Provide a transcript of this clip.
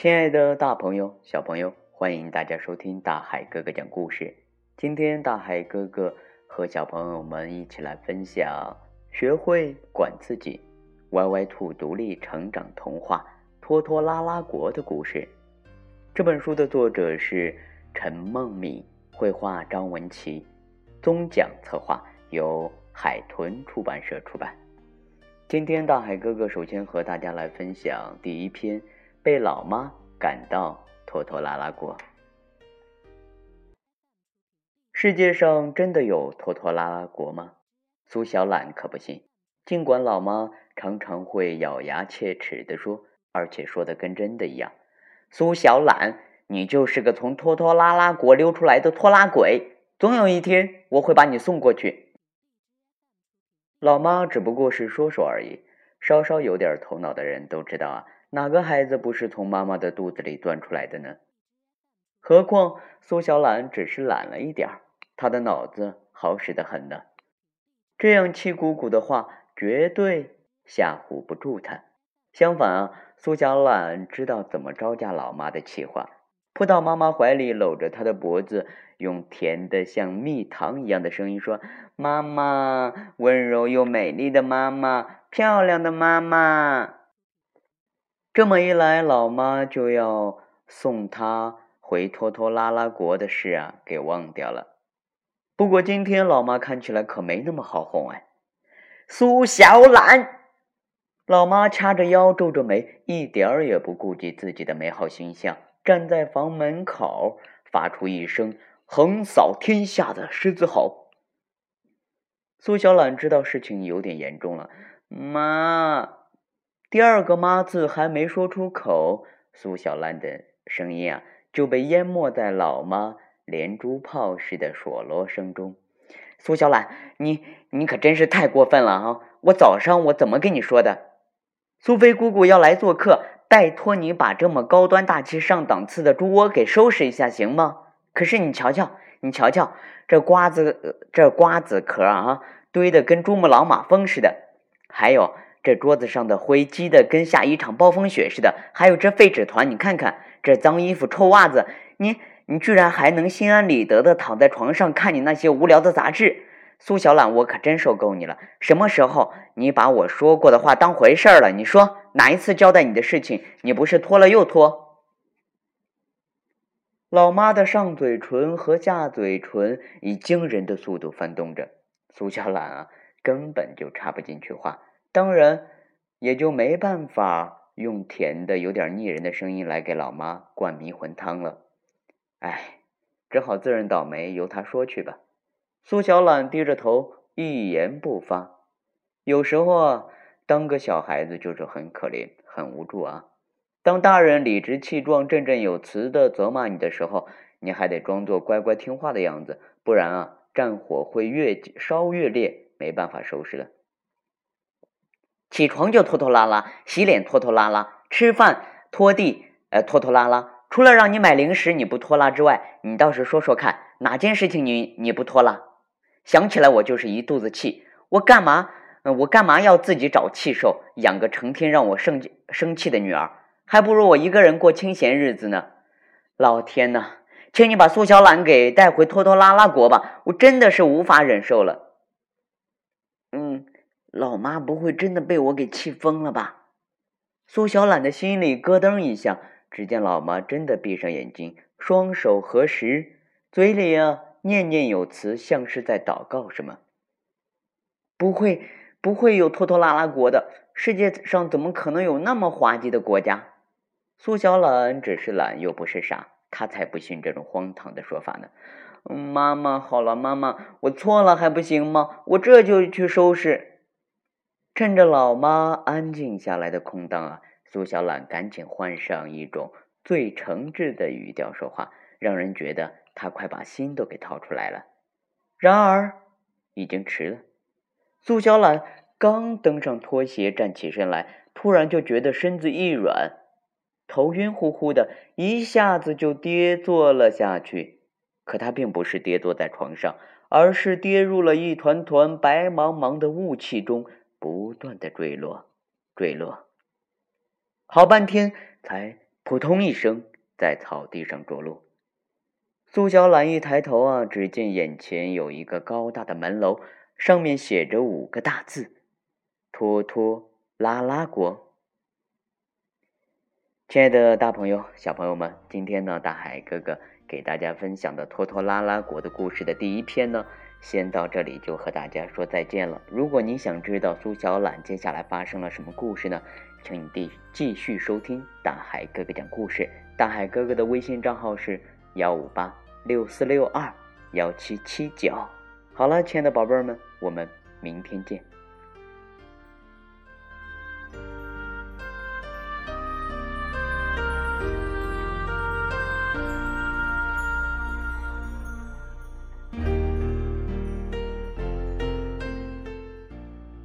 亲爱的大朋友、小朋友，欢迎大家收听大海哥哥讲故事。今天大海哥哥和小朋友们一起来分享《学会管自己》歪歪兔独立成长童话《拖拖拉拉国》的故事。这本书的作者是陈梦敏，绘画张文琪，宗讲策划由海豚出版社出版。今天大海哥哥首先和大家来分享第一篇。被老妈赶到拖拖拉拉国。世界上真的有拖拖拉拉国吗？苏小懒可不信。尽管老妈常常会咬牙切齿地说，而且说的跟真的一样。苏小懒，你就是个从拖拖拉拉国溜出来的拖拉鬼，总有一天我会把你送过去。老妈只不过是说说而已，稍稍有点头脑的人都知道啊。哪个孩子不是从妈妈的肚子里钻出来的呢？何况苏小懒只是懒了一点儿，他的脑子好使得很呢。这样气鼓鼓的话绝对吓唬不住他。相反啊，苏小懒知道怎么招架老妈的气话，扑到妈妈怀里，搂着她的脖子，用甜的像蜜糖一样的声音说：“妈妈，温柔又美丽的妈妈，漂亮的妈妈。”这么一来，老妈就要送他回拖拖拉拉国的事啊，给忘掉了。不过今天老妈看起来可没那么好哄哎。苏小懒，老妈掐着腰，皱着眉，一点儿也不顾及自己的美好形象，站在房门口，发出一声横扫天下的狮子吼。苏小懒知道事情有点严重了，妈。第二个“妈”字还没说出口，苏小兰的声音啊就被淹没在老妈连珠炮似的嗦啰声中。苏小兰，你你可真是太过分了啊！我早上我怎么跟你说的？苏菲姑姑要来做客，拜托你把这么高端大气上档次的猪窝给收拾一下，行吗？可是你瞧瞧，你瞧瞧，这瓜子这瓜子壳啊，堆得跟珠穆朗玛峰似的，还有。这桌子上的灰积得跟下一场暴风雪似的，还有这废纸团，你看看这脏衣服、臭袜子，你你居然还能心安理得的躺在床上看你那些无聊的杂志，苏小懒，我可真受够你了！什么时候你把我说过的话当回事儿了？你说哪一次交代你的事情，你不是拖了又拖？老妈的上嘴唇和下嘴唇以惊人的速度翻动着，苏小懒啊，根本就插不进去话。当然，也就没办法用甜的、有点腻人的声音来给老妈灌迷魂汤了。哎，只好自认倒霉，由他说去吧。苏小懒低着头，一言不发。有时候啊，当个小孩子就是很可怜、很无助啊。当大人理直气壮、振振有词的责骂你的时候，你还得装作乖乖听话的样子，不然啊，战火会越烧越烈，没办法收拾了。起床就拖拖拉拉，洗脸拖拖拉拉，吃饭拖地呃拖拖拉拉。除了让你买零食你不拖拉之外，你倒是说说看，哪件事情你你不拖拉？想起来我就是一肚子气。我干嘛？我干嘛要自己找气受，养个成天让我生生气的女儿？还不如我一个人过清闲日子呢。老天呐，请你把苏小懒给带回拖拖拉拉国吧，我真的是无法忍受了。老妈不会真的被我给气疯了吧？苏小懒的心里咯噔一下。只见老妈真的闭上眼睛，双手合十，嘴里啊念念有词，像是在祷告什么。不会，不会有拖拖拉拉国的。世界上怎么可能有那么滑稽的国家？苏小懒只是懒，又不是傻，他才不信这种荒唐的说法呢。妈妈，好了，妈妈，我错了还不行吗？我这就去收拾。趁着老妈安静下来的空档啊，苏小懒赶紧换上一种最诚挚的语调说话，让人觉得他快把心都给掏出来了。然而，已经迟了。苏小懒刚登上拖鞋站起身来，突然就觉得身子一软，头晕乎乎的，一下子就跌坐了下去。可他并不是跌坐在床上，而是跌入了一团团白茫茫的雾气中。不断的坠落，坠落，好半天才扑通一声在草地上着陆。苏小懒一抬头啊，只见眼前有一个高大的门楼，上面写着五个大字：“拖拖拉拉国。”亲爱的大朋友、小朋友们，今天呢，大海哥哥给大家分享的拖拖拉拉国的故事的第一篇呢，先到这里就和大家说再见了。如果你想知道苏小懒接下来发生了什么故事呢，请你继续收听大海哥哥讲故事。大海哥哥的微信账号是幺五八。六四六二幺七七九，好了，亲爱的宝贝儿们，我们明天见。